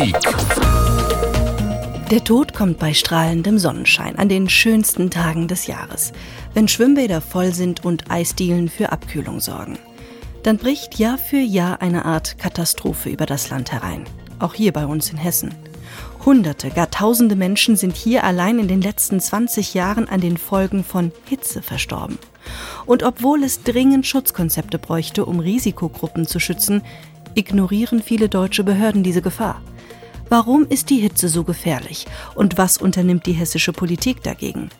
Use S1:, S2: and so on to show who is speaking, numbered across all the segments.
S1: Politik.
S2: Der Tod kommt bei strahlendem Sonnenschein an den schönsten Tagen des Jahres, wenn Schwimmbäder voll sind und Eisdielen für Abkühlung sorgen. Dann bricht Jahr für Jahr eine Art Katastrophe über das Land herein, auch hier bei uns in Hessen. Hunderte, gar tausende Menschen sind hier allein in den letzten 20 Jahren an den Folgen von Hitze verstorben. Und obwohl es dringend Schutzkonzepte bräuchte, um Risikogruppen zu schützen, ignorieren viele deutsche Behörden diese Gefahr. Warum ist die Hitze so gefährlich und was unternimmt die hessische Politik dagegen?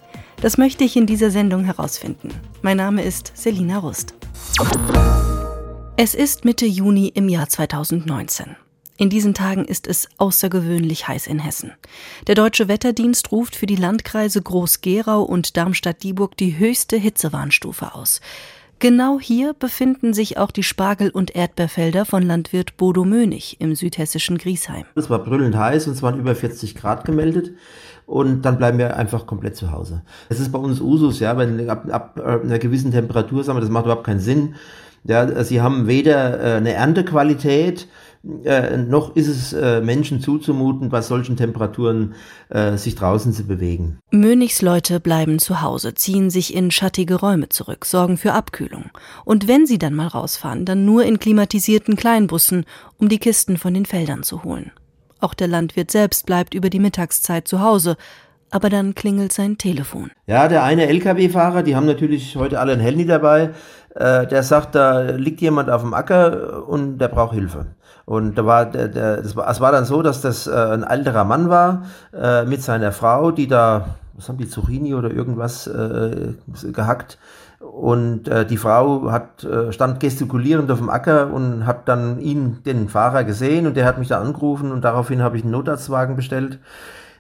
S2: Das möchte ich in dieser Sendung herausfinden. Mein Name ist Selina Rust. Es ist Mitte Juni im Jahr 2019. In diesen Tagen ist es außergewöhnlich heiß in Hessen. Der Deutsche Wetterdienst ruft für die Landkreise Groß-Gerau und Darmstadt-Dieburg die höchste Hitzewarnstufe aus. Genau hier befinden sich auch die Spargel- und Erdbeerfelder von Landwirt Bodo Mönig im südhessischen Griesheim.
S3: Es war brüllend heiß und es waren über 40 Grad gemeldet und dann bleiben wir einfach komplett zu Hause. Es ist bei uns Usus, ja, wenn ab, ab einer gewissen Temperatur, sagen wir, das macht überhaupt keinen Sinn. Ja, sie haben weder äh, eine Erntequalität, äh, noch ist es äh, Menschen zuzumuten, bei solchen Temperaturen äh, sich draußen zu bewegen.
S2: Mönigs Leute bleiben zu Hause, ziehen sich in schattige Räume zurück, sorgen für Abkühlung. Und wenn sie dann mal rausfahren, dann nur in klimatisierten Kleinbussen, um die Kisten von den Feldern zu holen. Auch der Landwirt selbst bleibt über die Mittagszeit zu Hause, aber dann klingelt sein Telefon.
S3: Ja, der eine Lkw-Fahrer, die haben natürlich heute alle ein Handy dabei, äh, der sagt, da liegt jemand auf dem Acker und der braucht Hilfe. Und da war der, der, das war, es war dann so, dass das äh, ein älterer Mann war äh, mit seiner Frau, die da, was haben die Zucchini oder irgendwas äh, gehackt. Und äh, die Frau hat äh, stand gestikulierend auf dem Acker und hat dann ihn, den Fahrer, gesehen und der hat mich da angerufen und daraufhin habe ich einen Notarztwagen bestellt.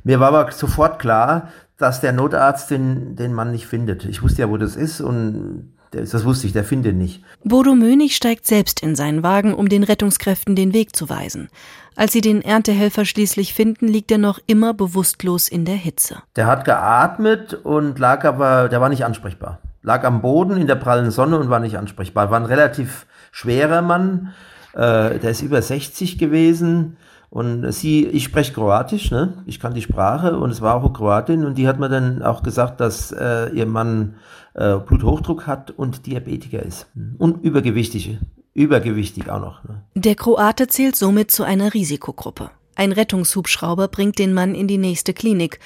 S3: Mir war aber sofort klar, dass der Notarzt den, den Mann nicht findet. Ich wusste ja, wo das ist und das wusste ich, der findet nicht.
S2: Bodo Mönig steigt selbst in seinen Wagen, um den Rettungskräften den Weg zu weisen. Als sie den Erntehelfer schließlich finden, liegt er noch immer bewusstlos in der Hitze.
S3: Der hat geatmet und lag aber, der war nicht ansprechbar. Lag am Boden in der prallen Sonne und war nicht ansprechbar. War ein relativ schwerer Mann. Äh, der ist über 60 gewesen. Und sie, ich spreche Kroatisch, ne? Ich kann die Sprache und es war auch eine Kroatin und die hat mir dann auch gesagt, dass äh, ihr Mann äh, Bluthochdruck hat und Diabetiker ist. Und übergewichtig, übergewichtig auch noch. Ne?
S2: Der Kroate zählt somit zu einer Risikogruppe. Ein Rettungshubschrauber bringt den Mann in die nächste Klinik,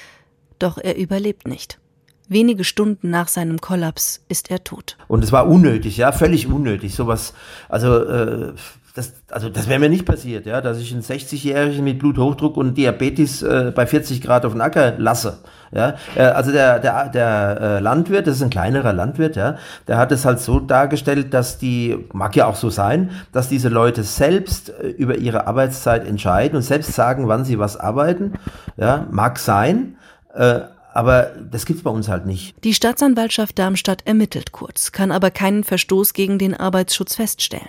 S2: doch er überlebt nicht. Wenige Stunden nach seinem Kollaps ist er tot.
S3: Und es war unnötig, ja, völlig unnötig. Sowas, also äh, das, also das wäre mir nicht passiert, ja, dass ich einen 60-Jährigen mit Bluthochdruck und Diabetes äh, bei 40 Grad auf den Acker lasse. Ja, äh, also der, der, der äh, Landwirt, das ist ein kleinerer Landwirt, ja, der hat es halt so dargestellt, dass die, mag ja auch so sein, dass diese Leute selbst äh, über ihre Arbeitszeit entscheiden und selbst sagen, wann sie was arbeiten. Ja, mag sein. Äh, aber das gibt's bei uns halt nicht.
S2: Die Staatsanwaltschaft Darmstadt ermittelt kurz, kann aber keinen Verstoß gegen den Arbeitsschutz feststellen.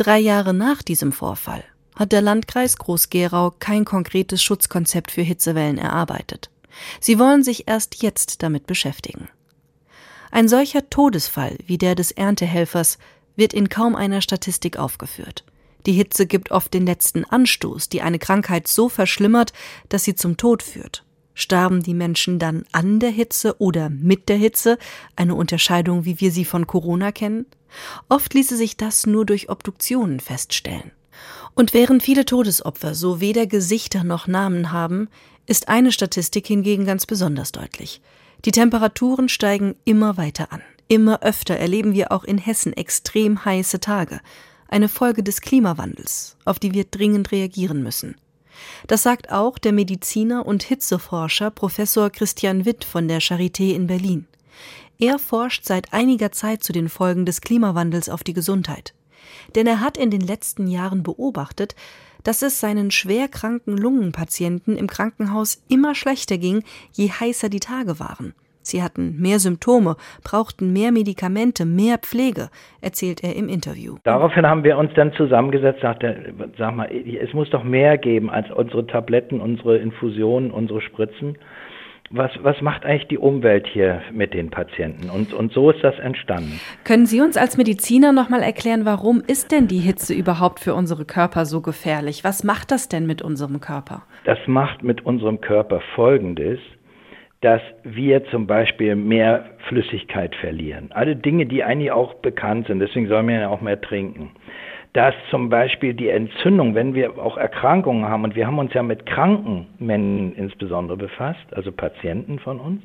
S2: Drei Jahre nach diesem Vorfall hat der Landkreis Groß-Gerau kein konkretes Schutzkonzept für Hitzewellen erarbeitet. Sie wollen sich erst jetzt damit beschäftigen. Ein solcher Todesfall wie der des Erntehelfers wird in kaum einer Statistik aufgeführt. Die Hitze gibt oft den letzten Anstoß, die eine Krankheit so verschlimmert, dass sie zum Tod führt. Starben die Menschen dann an der Hitze oder mit der Hitze, eine Unterscheidung, wie wir sie von Corona kennen? Oft ließe sich das nur durch Obduktionen feststellen. Und während viele Todesopfer so weder Gesichter noch Namen haben, ist eine Statistik hingegen ganz besonders deutlich. Die Temperaturen steigen immer weiter an. Immer öfter erleben wir auch in Hessen extrem heiße Tage, eine Folge des Klimawandels, auf die wir dringend reagieren müssen. Das sagt auch der Mediziner und Hitzeforscher Professor Christian Witt von der Charité in Berlin. Er forscht seit einiger Zeit zu den Folgen des Klimawandels auf die Gesundheit. Denn er hat in den letzten Jahren beobachtet, dass es seinen schwerkranken Lungenpatienten im Krankenhaus immer schlechter ging, je heißer die Tage waren. Sie hatten mehr Symptome, brauchten mehr Medikamente, mehr Pflege, erzählt er im Interview.
S4: Daraufhin haben wir uns dann zusammengesetzt, sagte, sag mal, es muss doch mehr geben als unsere Tabletten, unsere Infusionen, unsere Spritzen. was, was macht eigentlich die Umwelt hier mit den Patienten? Und, und so ist das entstanden.
S2: Können Sie uns als Mediziner nochmal erklären, warum ist denn die Hitze überhaupt für unsere Körper so gefährlich? Was macht das denn mit unserem Körper?
S4: Das macht mit unserem Körper Folgendes dass wir zum Beispiel mehr Flüssigkeit verlieren. Alle Dinge, die eigentlich auch bekannt sind, deswegen soll man ja auch mehr trinken. Dass zum Beispiel die Entzündung, wenn wir auch Erkrankungen haben, und wir haben uns ja mit kranken Menschen insbesondere befasst, also Patienten von uns,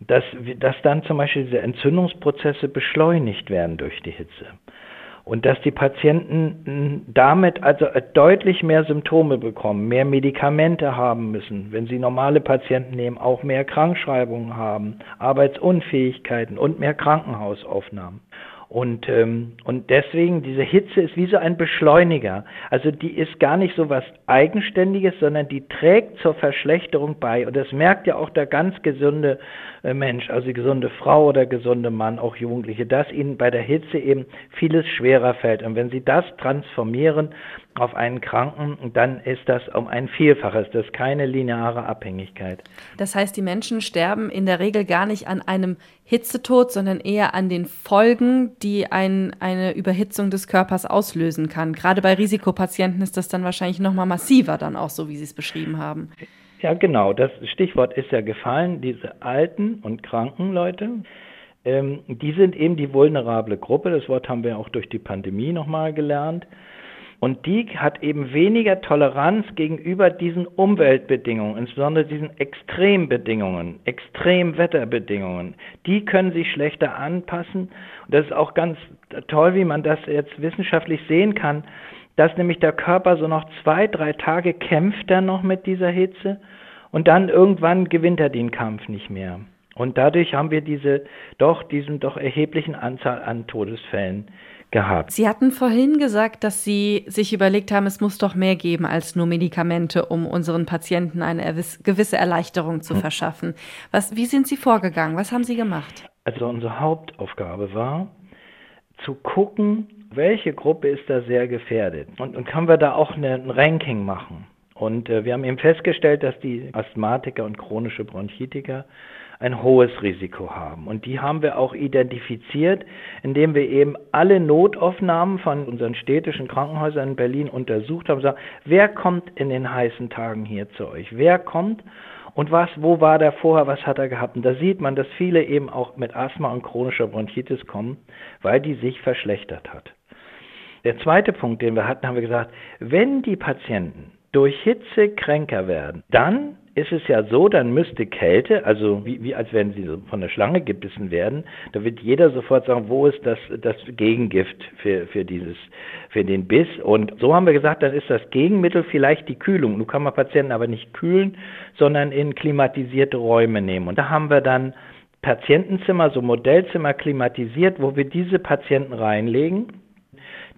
S4: dass, dass dann zum Beispiel diese Entzündungsprozesse beschleunigt werden durch die Hitze und dass die Patienten damit also deutlich mehr Symptome bekommen, mehr Medikamente haben müssen, wenn sie normale Patienten nehmen, auch mehr Krankschreibungen haben, Arbeitsunfähigkeiten und mehr Krankenhausaufnahmen. Und, ähm, und deswegen, diese Hitze ist wie so ein Beschleuniger. Also die ist gar nicht so was Eigenständiges, sondern die trägt zur Verschlechterung bei. Und das merkt ja auch der ganz gesunde äh, Mensch, also die gesunde Frau oder gesunde Mann, auch Jugendliche, dass ihnen bei der Hitze eben vieles schwerer fällt. Und wenn sie das transformieren auf einen Kranken, dann ist das um ein Vielfaches. Das ist keine lineare Abhängigkeit.
S2: Das heißt, die Menschen sterben in der Regel gar nicht an einem Hitzetod, sondern eher an den Folgen, die ein, eine Überhitzung des Körpers auslösen kann. Gerade bei Risikopatienten ist das dann wahrscheinlich noch mal massiver dann auch so, wie Sie es beschrieben haben.
S4: Ja, genau. Das Stichwort ist ja gefallen. Diese alten und kranken Leute, ähm, die sind eben die vulnerable Gruppe. Das Wort haben wir auch durch die Pandemie nochmal gelernt. Und die hat eben weniger Toleranz gegenüber diesen Umweltbedingungen, insbesondere diesen Extrembedingungen, Extremwetterbedingungen. Die können sich schlechter anpassen. Und das ist auch ganz toll, wie man das jetzt wissenschaftlich sehen kann, dass nämlich der Körper so noch zwei, drei Tage kämpft er noch mit dieser Hitze und dann irgendwann gewinnt er den Kampf nicht mehr. Und dadurch haben wir diese doch, diesen doch erheblichen Anzahl an Todesfällen gehabt.
S2: Sie hatten vorhin gesagt, dass Sie sich überlegt haben, es muss doch mehr geben als nur Medikamente, um unseren Patienten eine gewisse Erleichterung zu hm. verschaffen. Was, wie sind Sie vorgegangen? Was haben Sie gemacht?
S4: Also unsere Hauptaufgabe war, zu gucken, welche Gruppe ist da sehr gefährdet. Und, und können wir da auch eine, ein Ranking machen. Und äh, wir haben eben festgestellt, dass die Asthmatiker und chronische Bronchitiker ein hohes Risiko haben. Und die haben wir auch identifiziert, indem wir eben alle Notaufnahmen von unseren städtischen Krankenhäusern in Berlin untersucht haben. Sagen, wer kommt in den heißen Tagen hier zu euch? Wer kommt? Und was, wo war der vorher, was hat er gehabt? Und da sieht man, dass viele eben auch mit Asthma und chronischer Bronchitis kommen, weil die sich verschlechtert hat. Der zweite Punkt, den wir hatten, haben wir gesagt, wenn die Patienten durch Hitze kränker werden, dann ist es ja so, dann müsste Kälte, also wie, wie als wenn sie von der Schlange gebissen werden, da wird jeder sofort sagen, wo ist das, das Gegengift für, für dieses, für den Biss. Und so haben wir gesagt, dann ist das Gegenmittel vielleicht die Kühlung. Nun kann man Patienten aber nicht kühlen, sondern in klimatisierte Räume nehmen. Und da haben wir dann Patientenzimmer, so Modellzimmer klimatisiert, wo wir diese Patienten reinlegen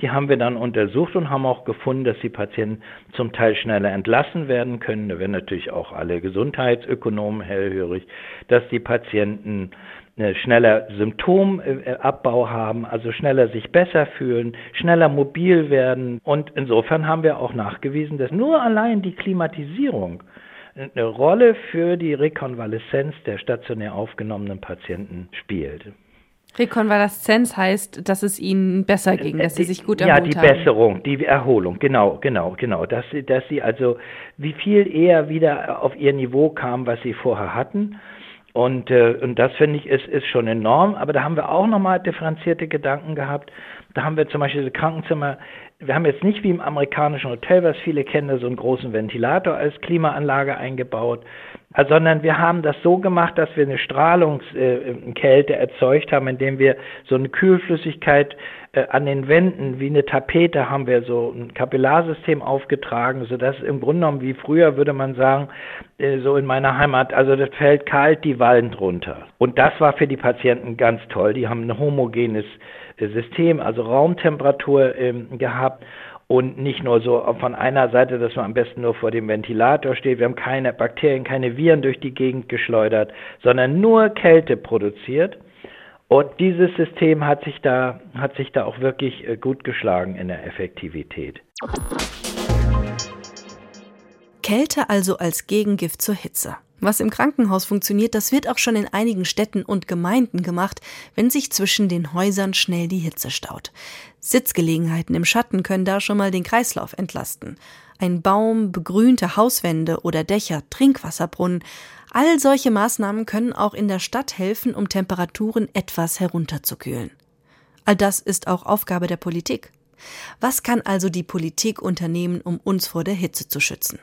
S4: die haben wir dann untersucht und haben auch gefunden, dass die Patienten zum Teil schneller entlassen werden können. Da werden natürlich auch alle Gesundheitsökonomen hellhörig, dass die Patienten äh, schneller Symptomabbau haben, also schneller sich besser fühlen, schneller mobil werden. Und insofern haben wir auch nachgewiesen, dass nur allein die Klimatisierung eine Rolle für die Rekonvaleszenz der stationär aufgenommenen Patienten spielt.
S2: Rekonvaleszenz heißt, dass es ihnen besser ging, dass sie sich gut
S4: erholt haben. Ja, die Besserung, die Erholung, genau, genau, genau. Dass sie, dass sie also wie viel eher wieder auf ihr Niveau kamen, was sie vorher hatten. Und, äh, und das finde ich ist, ist schon enorm. Aber da haben wir auch nochmal differenzierte Gedanken gehabt. Da haben wir zum Beispiel diese Krankenzimmer, wir haben jetzt nicht wie im amerikanischen Hotel, was viele kennen, so einen großen Ventilator als Klimaanlage eingebaut, sondern wir haben das so gemacht, dass wir eine Strahlungskälte erzeugt haben, indem wir so eine Kühlflüssigkeit äh, an den Wänden wie eine Tapete haben wir so ein Kapillarsystem aufgetragen, sodass im Grunde genommen wie früher würde man sagen, äh, so in meiner Heimat, also das fällt kalt die Wand runter. Und das war für die Patienten ganz toll. Die haben ein homogenes äh, System, also Raumtemperatur ähm, gehabt und nicht nur so von einer Seite, dass man am besten nur vor dem Ventilator steht. Wir haben keine Bakterien, keine Viren durch die Gegend geschleudert, sondern nur Kälte produziert. Und dieses System hat sich da, hat sich da auch wirklich äh, gut geschlagen in der Effektivität.
S2: Kälte also als Gegengift zur Hitze. Was im Krankenhaus funktioniert, das wird auch schon in einigen Städten und Gemeinden gemacht, wenn sich zwischen den Häusern schnell die Hitze staut. Sitzgelegenheiten im Schatten können da schon mal den Kreislauf entlasten. Ein Baum, begrünte Hauswände oder Dächer, Trinkwasserbrunnen, all solche Maßnahmen können auch in der Stadt helfen, um Temperaturen etwas herunterzukühlen. All das ist auch Aufgabe der Politik. Was kann also die Politik unternehmen, um uns vor der Hitze zu schützen?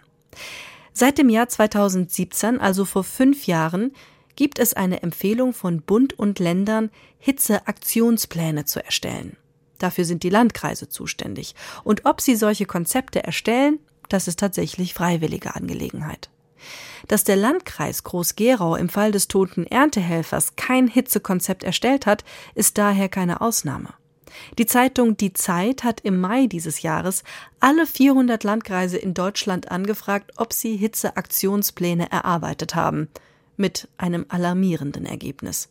S2: Seit dem Jahr 2017, also vor fünf Jahren, gibt es eine Empfehlung von Bund und Ländern, Hitzeaktionspläne zu erstellen. Dafür sind die Landkreise zuständig. Und ob sie solche Konzepte erstellen, das ist tatsächlich freiwillige Angelegenheit. Dass der Landkreis Groß-Gerau im Fall des toten Erntehelfers kein Hitzekonzept erstellt hat, ist daher keine Ausnahme. Die Zeitung Die Zeit hat im Mai dieses Jahres alle 400 Landkreise in Deutschland angefragt, ob sie Hitzeaktionspläne erarbeitet haben. Mit einem alarmierenden Ergebnis.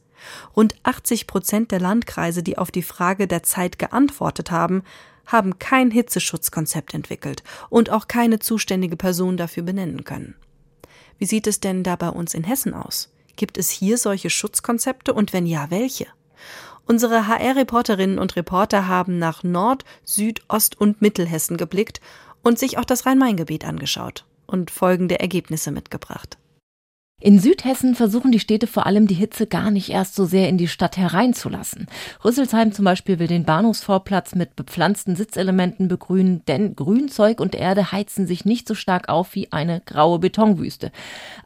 S2: Rund 80 Prozent der Landkreise, die auf die Frage der Zeit geantwortet haben, haben kein Hitzeschutzkonzept entwickelt und auch keine zuständige Person dafür benennen können. Wie sieht es denn da bei uns in Hessen aus? Gibt es hier solche Schutzkonzepte und wenn ja, welche? Unsere HR-Reporterinnen und Reporter haben nach Nord-, Süd-, Ost- und Mittelhessen geblickt und sich auch das Rhein-Main-Gebiet angeschaut und folgende Ergebnisse mitgebracht.
S1: In Südhessen versuchen die Städte vor allem die Hitze gar nicht erst so sehr in die Stadt hereinzulassen. Rüsselsheim zum Beispiel will den Bahnhofsvorplatz mit bepflanzten Sitzelementen begrünen, denn Grünzeug und Erde heizen sich nicht so stark auf wie eine graue Betonwüste.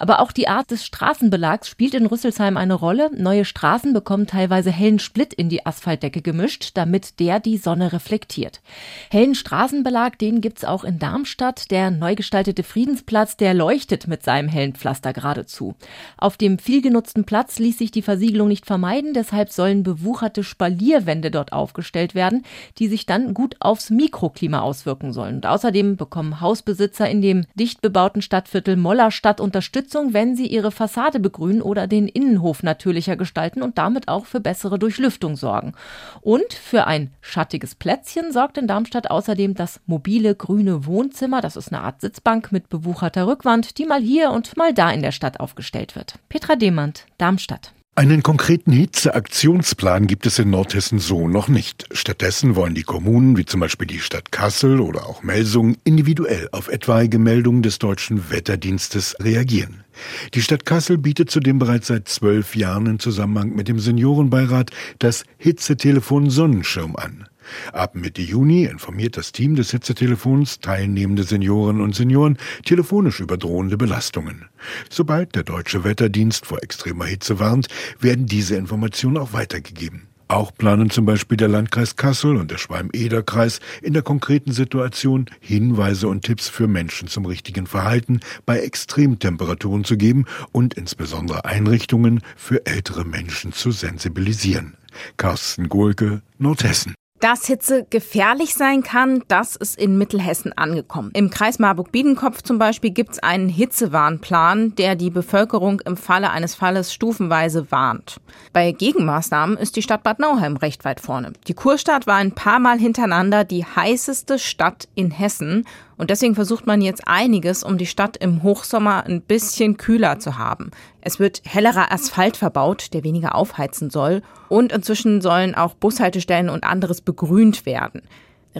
S1: Aber auch die Art des Straßenbelags spielt in Rüsselsheim eine Rolle. Neue Straßen bekommen teilweise hellen Split in die Asphaltdecke gemischt, damit der die Sonne reflektiert. Hellen Straßenbelag, den gibt's auch in Darmstadt. Der neu gestaltete Friedensplatz, der leuchtet mit seinem hellen Pflaster geradezu zu. Auf dem vielgenutzten Platz ließ sich die Versiegelung nicht vermeiden, deshalb sollen bewucherte Spalierwände dort aufgestellt werden, die sich dann gut aufs Mikroklima auswirken sollen. Und außerdem bekommen Hausbesitzer in dem dicht bebauten Stadtviertel Mollerstadt Unterstützung, wenn sie ihre Fassade begrünen oder den Innenhof natürlicher gestalten und damit auch für bessere Durchlüftung sorgen. Und für ein schattiges Plätzchen sorgt in Darmstadt außerdem das mobile grüne Wohnzimmer. Das ist eine Art Sitzbank mit bewucherter Rückwand, die mal hier und mal da in der Stadt auf aufgestellt wird. Petra Demand, Darmstadt.
S5: Einen konkreten Hitzeaktionsplan gibt es in Nordhessen so noch nicht. Stattdessen wollen die Kommunen, wie zum Beispiel die Stadt Kassel oder auch Melsungen, individuell auf etwaige Meldungen des deutschen Wetterdienstes reagieren. Die Stadt Kassel bietet zudem bereits seit zwölf Jahren im Zusammenhang mit dem Seniorenbeirat das Hitzetelefon Sonnenschirm an. Ab Mitte Juni informiert das Team des Hitzetelefons teilnehmende Senioren und Senioren telefonisch über drohende Belastungen. Sobald der deutsche Wetterdienst vor extremer Hitze warnt, werden diese Informationen auch weitergegeben. Auch planen zum Beispiel der Landkreis Kassel und der Schwalm-Eder-Kreis in der konkreten Situation Hinweise und Tipps für Menschen zum richtigen Verhalten bei Extremtemperaturen zu geben und insbesondere Einrichtungen für ältere Menschen zu sensibilisieren. Carsten Gohlke, Nordhessen.
S6: Dass Hitze gefährlich sein kann, das ist in Mittelhessen angekommen. Im Kreis Marburg-Biedenkopf zum Beispiel gibt es einen Hitzewarnplan, der die Bevölkerung im Falle eines Falles stufenweise warnt. Bei Gegenmaßnahmen ist die Stadt Bad Nauheim recht weit vorne. Die Kurstadt war ein paar Mal hintereinander die heißeste Stadt in Hessen und deswegen versucht man jetzt einiges, um die Stadt im Hochsommer ein bisschen kühler zu haben. Es wird hellerer Asphalt verbaut, der weniger aufheizen soll. Und inzwischen sollen auch Bushaltestellen und anderes begrünt werden.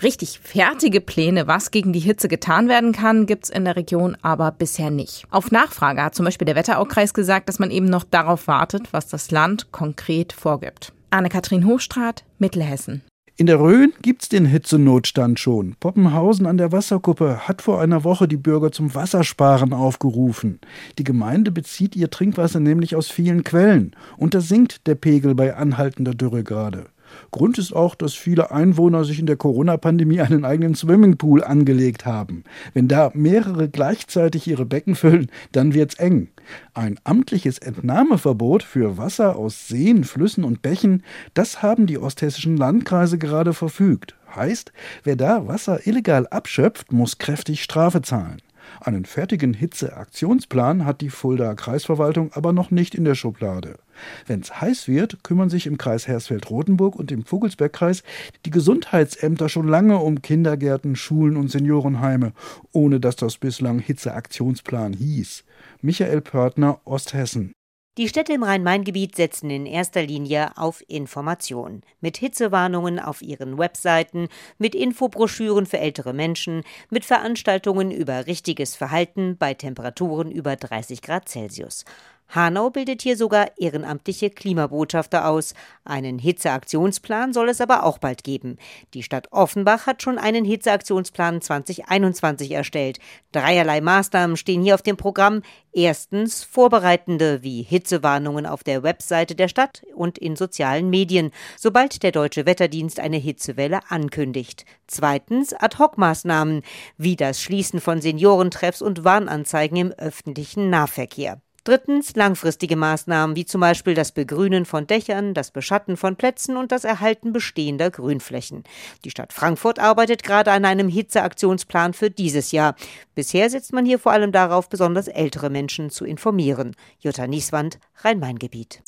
S6: Richtig fertige Pläne, was gegen die Hitze getan werden kann, gibt's in der Region aber bisher nicht. Auf Nachfrage hat zum Beispiel der Wetteraukreis gesagt, dass man eben noch darauf wartet, was das Land konkret vorgibt. Anne-Kathrin Hochstrat, Mittelhessen.
S7: In der Rhön gibt's den Hitzenotstand schon. Poppenhausen an der Wasserkuppe hat vor einer Woche die Bürger zum Wassersparen aufgerufen. Die Gemeinde bezieht ihr Trinkwasser nämlich aus vielen Quellen und da sinkt der Pegel bei anhaltender Dürre gerade. Grund ist auch, dass viele Einwohner sich in der Corona-Pandemie einen eigenen Swimmingpool angelegt haben. Wenn da mehrere gleichzeitig ihre Becken füllen, dann wird's eng. Ein amtliches Entnahmeverbot für Wasser aus Seen, Flüssen und Bächen, das haben die osthessischen Landkreise gerade verfügt. Heißt, wer da Wasser illegal abschöpft, muss kräftig Strafe zahlen. Einen fertigen Hitzeaktionsplan hat die Fuldaer Kreisverwaltung aber noch nicht in der Schublade. Wenn es heiß wird, kümmern sich im Kreis Hersfeld-Rotenburg und im Vogelsbergkreis die Gesundheitsämter schon lange um Kindergärten, Schulen und Seniorenheime, ohne dass das bislang Hitzeaktionsplan hieß. Michael Pörtner, Osthessen.
S8: Die Städte im Rhein-Main-Gebiet setzen in erster Linie auf Information. Mit Hitzewarnungen auf ihren Webseiten, mit Infobroschüren für ältere Menschen, mit Veranstaltungen über richtiges Verhalten bei Temperaturen über 30 Grad Celsius. Hanau bildet hier sogar ehrenamtliche Klimabotschafter aus. Einen Hitzeaktionsplan soll es aber auch bald geben. Die Stadt Offenbach hat schon einen Hitzeaktionsplan 2021 erstellt. Dreierlei Maßnahmen stehen hier auf dem Programm. Erstens vorbereitende wie Hitzewarnungen auf der Webseite der Stadt und in sozialen Medien, sobald der deutsche Wetterdienst eine Hitzewelle ankündigt. Zweitens Ad-hoc-Maßnahmen wie das Schließen von Seniorentreffs und Warnanzeigen im öffentlichen Nahverkehr. Drittens langfristige Maßnahmen wie zum Beispiel das Begrünen von Dächern, das Beschatten von Plätzen und das Erhalten bestehender Grünflächen. Die Stadt Frankfurt arbeitet gerade an einem Hitzeaktionsplan für dieses Jahr. Bisher setzt man hier vor allem darauf, besonders ältere Menschen zu informieren. Jutta Nieswand, Rhein-Main-Gebiet.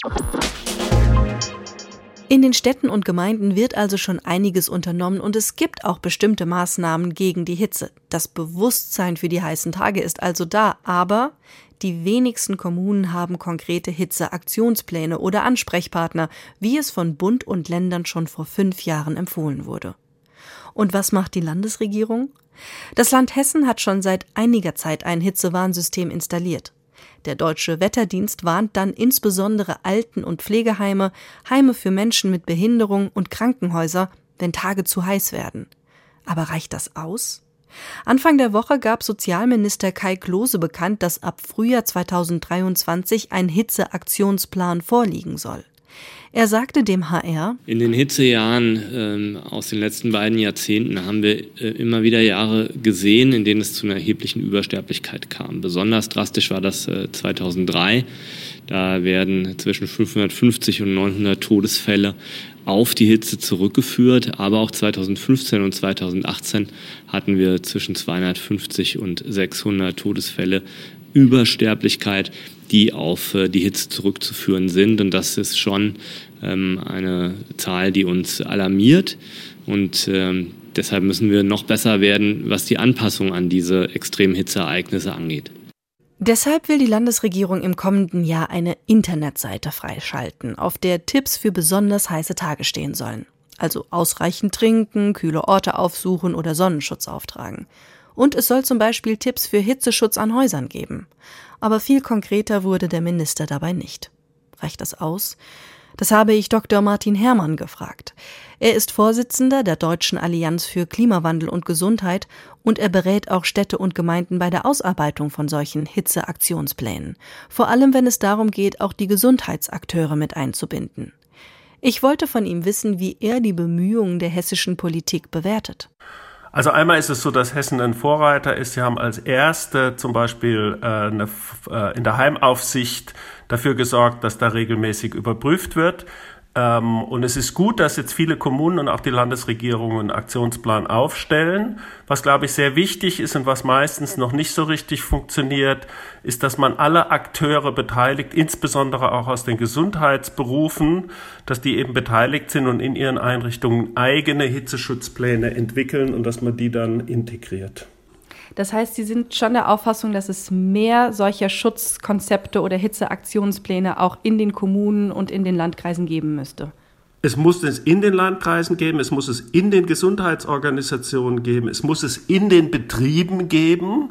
S2: In den Städten und Gemeinden wird also schon einiges unternommen und es gibt auch bestimmte Maßnahmen gegen die Hitze. Das Bewusstsein für die heißen Tage ist also da, aber die wenigsten Kommunen haben konkrete Hitzeaktionspläne oder Ansprechpartner, wie es von Bund und Ländern schon vor fünf Jahren empfohlen wurde. Und was macht die Landesregierung? Das Land Hessen hat schon seit einiger Zeit ein Hitzewarnsystem installiert. Der deutsche Wetterdienst warnt dann insbesondere Alten- und Pflegeheime, Heime für Menschen mit Behinderung und Krankenhäuser, wenn Tage zu heiß werden. Aber reicht das aus? Anfang der Woche gab Sozialminister Kai Klose bekannt, dass ab Frühjahr 2023 ein Hitzeaktionsplan vorliegen soll. Er sagte dem HR,
S9: In den Hitzejahren ähm, aus den letzten beiden Jahrzehnten haben wir äh, immer wieder Jahre gesehen, in denen es zu einer erheblichen Übersterblichkeit kam. Besonders drastisch war das äh, 2003. Da werden zwischen 550 und 900 Todesfälle auf die Hitze zurückgeführt. Aber auch 2015 und 2018 hatten wir zwischen 250 und 600 Todesfälle Übersterblichkeit, die auf äh, die Hitze zurückzuführen sind. Und das ist schon ähm, eine Zahl, die uns alarmiert. Und ähm, deshalb müssen wir noch besser werden, was die Anpassung an diese extremen Hitzeereignisse angeht.
S2: Deshalb will die Landesregierung im kommenden Jahr eine Internetseite freischalten, auf der Tipps für besonders heiße Tage stehen sollen. Also ausreichend trinken, kühle Orte aufsuchen oder Sonnenschutz auftragen. Und es soll zum Beispiel Tipps für Hitzeschutz an Häusern geben. Aber viel konkreter wurde der Minister dabei nicht. Reicht das aus? Das habe ich Dr. Martin Herrmann gefragt. Er ist Vorsitzender der Deutschen Allianz für Klimawandel und Gesundheit und er berät auch Städte und Gemeinden bei der Ausarbeitung von solchen Hitzeaktionsplänen. Vor allem, wenn es darum geht, auch die Gesundheitsakteure mit einzubinden. Ich wollte von ihm wissen, wie er die Bemühungen der hessischen Politik bewertet.
S10: Also einmal ist es so, dass Hessen ein Vorreiter ist. Sie haben als erste zum Beispiel äh, eine, äh, in der Heimaufsicht dafür gesorgt, dass da regelmäßig überprüft wird. Ähm, und es ist gut, dass jetzt viele Kommunen und auch die Landesregierung einen Aktionsplan aufstellen. Was, glaube ich, sehr wichtig ist und was meistens noch nicht so richtig funktioniert, ist, dass man alle Akteure beteiligt, insbesondere auch aus den Gesundheitsberufen, dass die eben beteiligt sind und in ihren Einrichtungen eigene Hitzeschutzpläne entwickeln und dass man die dann integriert.
S11: Das heißt, Sie sind schon der Auffassung, dass es mehr solcher Schutzkonzepte oder Hitzeaktionspläne auch in den Kommunen und in den Landkreisen geben müsste.
S10: Es muss es in den Landkreisen geben, es muss es in den Gesundheitsorganisationen geben, es muss es in den Betrieben geben.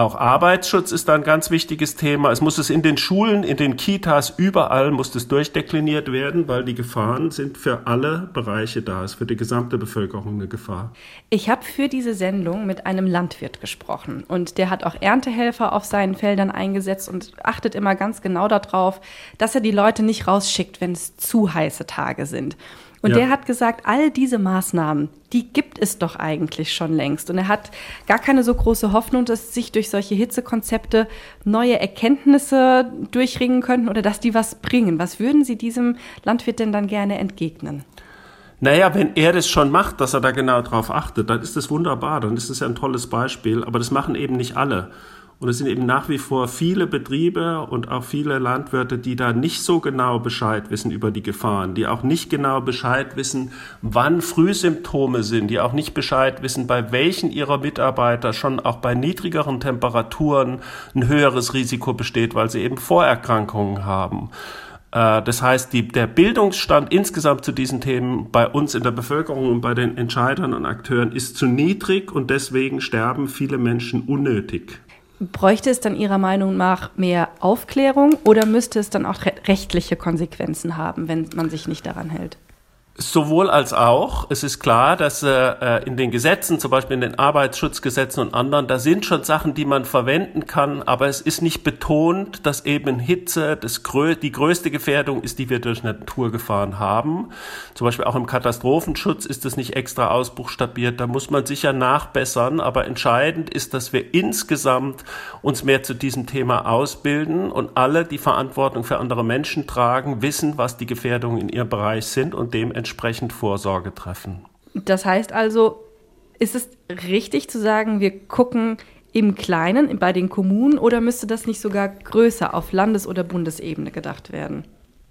S10: Auch Arbeitsschutz ist da ein ganz wichtiges Thema. Es muss es in den Schulen, in den Kitas, überall muss es durchdekliniert werden, weil die Gefahren sind für alle Bereiche da. Es ist für die gesamte Bevölkerung eine Gefahr.
S11: Ich habe für diese Sendung mit einem Landwirt gesprochen und der hat auch Erntehelfer auf seinen Feldern eingesetzt und achtet immer ganz genau darauf, dass er die Leute nicht rausschickt, wenn es zu heiße Tage sind. Und ja. der hat gesagt, all diese Maßnahmen, die gibt es doch eigentlich schon längst. Und er hat gar keine so große Hoffnung, dass sich durch solche Hitzekonzepte neue Erkenntnisse durchringen könnten oder dass die was bringen. Was würden Sie diesem Landwirt denn dann gerne entgegnen?
S10: Naja, wenn er das schon macht, dass er da genau drauf achtet, dann ist das wunderbar, dann ist das ja ein tolles Beispiel, aber das machen eben nicht alle. Und es sind eben nach wie vor viele Betriebe und auch viele Landwirte, die da nicht so genau Bescheid wissen über die Gefahren, die auch nicht genau Bescheid wissen, wann Frühsymptome sind, die auch nicht Bescheid wissen, bei welchen ihrer Mitarbeiter schon auch bei niedrigeren Temperaturen ein höheres Risiko besteht, weil sie eben Vorerkrankungen haben. Äh, das heißt, die, der Bildungsstand insgesamt zu diesen Themen bei uns in der Bevölkerung und bei den Entscheidern und Akteuren ist zu niedrig und deswegen sterben viele Menschen unnötig.
S11: Bräuchte es dann Ihrer Meinung nach mehr Aufklärung oder müsste es dann auch rechtliche Konsequenzen haben, wenn man sich nicht daran hält?
S10: Sowohl als auch. Es ist klar, dass äh, in den Gesetzen, zum Beispiel in den Arbeitsschutzgesetzen und anderen, da sind schon Sachen, die man verwenden kann, aber es ist nicht betont, dass eben Hitze das grö die größte Gefährdung ist, die wir durch Naturgefahren haben. Zum Beispiel auch im Katastrophenschutz ist das nicht extra ausbuchstabiert. Da muss man sicher nachbessern, aber entscheidend ist, dass wir insgesamt uns mehr zu diesem Thema ausbilden und alle, die Verantwortung für andere Menschen tragen, wissen, was die Gefährdungen in ihrem Bereich sind und dementsprechend entsprechend Vorsorge treffen.
S11: Das heißt also, ist es richtig zu sagen, wir gucken im Kleinen bei den Kommunen oder müsste das nicht sogar größer auf Landes- oder Bundesebene gedacht werden?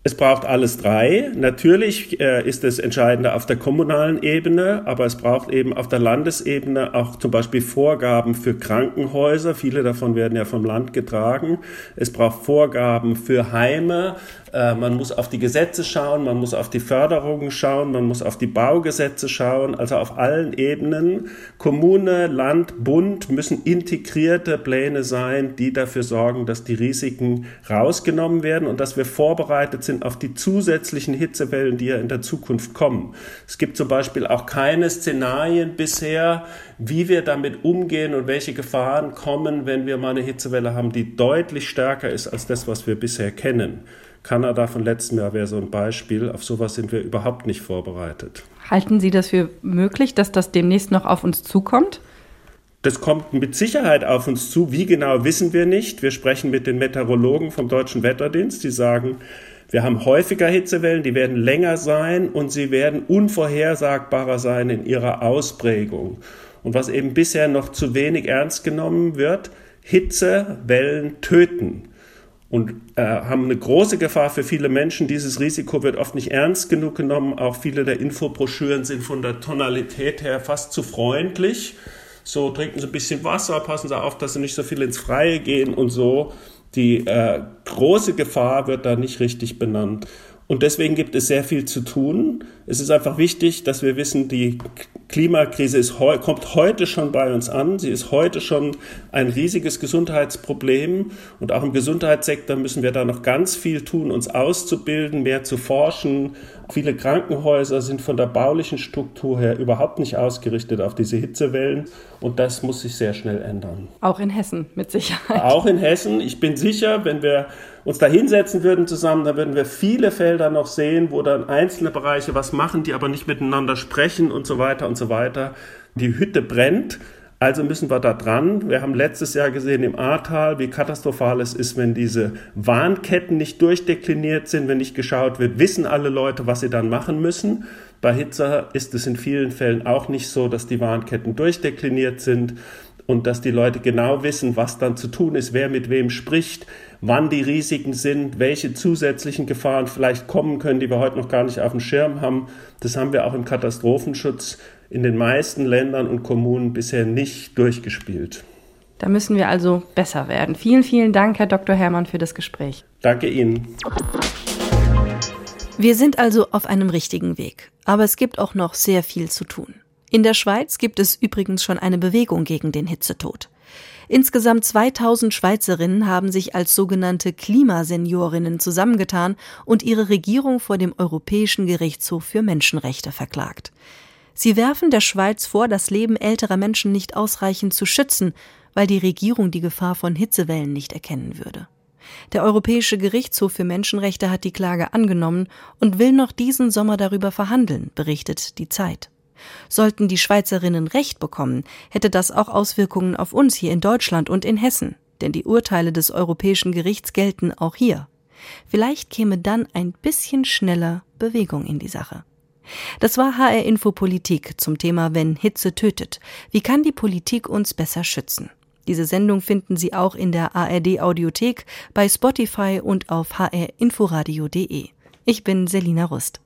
S10: Es braucht alles drei. Natürlich äh, ist das Entscheidende auf der kommunalen Ebene, aber es braucht eben auf der Landesebene auch zum Beispiel Vorgaben für Krankenhäuser. Viele davon werden ja vom Land getragen. Es braucht Vorgaben für Heime. Äh, man muss auf die Gesetze schauen, man muss auf die Förderungen schauen, man muss auf die Baugesetze schauen, also auf allen Ebenen. Kommune, Land, Bund müssen integrierte Pläne sein, die dafür sorgen, dass die Risiken rausgenommen werden und dass wir vorbereitet sind auf die zusätzlichen Hitzewellen, die ja in der Zukunft kommen. Es gibt zum Beispiel auch keine Szenarien bisher, wie wir damit umgehen und welche Gefahren kommen, wenn wir mal eine Hitzewelle haben, die deutlich stärker ist als das, was wir bisher kennen. Kanada von letztem Jahr wäre so ein Beispiel. Auf sowas sind wir überhaupt nicht vorbereitet.
S11: Halten Sie das für möglich, dass das demnächst noch auf uns zukommt?
S10: Das kommt mit Sicherheit auf uns zu. Wie genau wissen wir nicht. Wir sprechen mit den Meteorologen vom Deutschen Wetterdienst, die sagen, wir haben häufiger Hitzewellen, die werden länger sein und sie werden unvorhersagbarer sein in ihrer Ausprägung. Und was eben bisher noch zu wenig ernst genommen wird, Hitzewellen töten und äh, haben eine große Gefahr für viele Menschen. Dieses Risiko wird oft nicht ernst genug genommen. Auch viele der Infobroschüren sind von der Tonalität her fast zu freundlich. So trinken Sie ein bisschen Wasser, passen Sie auf, dass Sie nicht so viel ins Freie gehen und so. Die äh, große Gefahr wird da nicht richtig benannt. Und deswegen gibt es sehr viel zu tun. Es ist einfach wichtig, dass wir wissen, die Klimakrise ist, kommt heute schon bei uns an. Sie ist heute schon ein riesiges Gesundheitsproblem. Und auch im Gesundheitssektor müssen wir da noch ganz viel tun, uns auszubilden, mehr zu forschen. Viele Krankenhäuser sind von der baulichen Struktur her überhaupt nicht ausgerichtet auf diese Hitzewellen. Und das muss sich sehr schnell ändern.
S11: Auch in Hessen, mit Sicherheit.
S10: Auch in Hessen. Ich bin sicher, wenn wir uns da hinsetzen würden zusammen, dann würden wir viele Felder noch sehen, wo dann einzelne Bereiche was machen, die aber nicht miteinander sprechen und so weiter und so weiter. Die Hütte brennt. Also müssen wir da dran. Wir haben letztes Jahr gesehen im Ahrtal, wie katastrophal es ist, wenn diese Warnketten nicht durchdekliniert sind, wenn nicht geschaut wird, wissen alle Leute, was sie dann machen müssen. Bei Hitze ist es in vielen Fällen auch nicht so, dass die Warnketten durchdekliniert sind und dass die Leute genau wissen, was dann zu tun ist, wer mit wem spricht, wann die Risiken sind, welche zusätzlichen Gefahren vielleicht kommen können, die wir heute noch gar nicht auf dem Schirm haben. Das haben wir auch im Katastrophenschutz in den meisten Ländern und Kommunen bisher nicht durchgespielt.
S11: Da müssen wir also besser werden. Vielen, vielen Dank, Herr Dr. Herrmann, für das Gespräch.
S10: Danke Ihnen.
S2: Wir sind also auf einem richtigen Weg, aber es gibt auch noch sehr viel zu tun. In der Schweiz gibt es übrigens schon eine Bewegung gegen den Hitzetod. Insgesamt 2000 Schweizerinnen haben sich als sogenannte Klimaseniorinnen zusammengetan und ihre Regierung vor dem Europäischen Gerichtshof für Menschenrechte verklagt. Sie werfen der Schweiz vor, das Leben älterer Menschen nicht ausreichend zu schützen, weil die Regierung die Gefahr von Hitzewellen nicht erkennen würde. Der Europäische Gerichtshof für Menschenrechte hat die Klage angenommen und will noch diesen Sommer darüber verhandeln, berichtet die Zeit. Sollten die Schweizerinnen Recht bekommen, hätte das auch Auswirkungen auf uns hier in Deutschland und in Hessen, denn die Urteile des Europäischen Gerichts gelten auch hier. Vielleicht käme dann ein bisschen schneller Bewegung in die Sache. Das war HR Info Politik zum Thema Wenn Hitze tötet. Wie kann die Politik uns besser schützen? Diese Sendung finden Sie auch in der ARD Audiothek, bei Spotify und auf hrinforadio.de. Ich bin Selina Rust.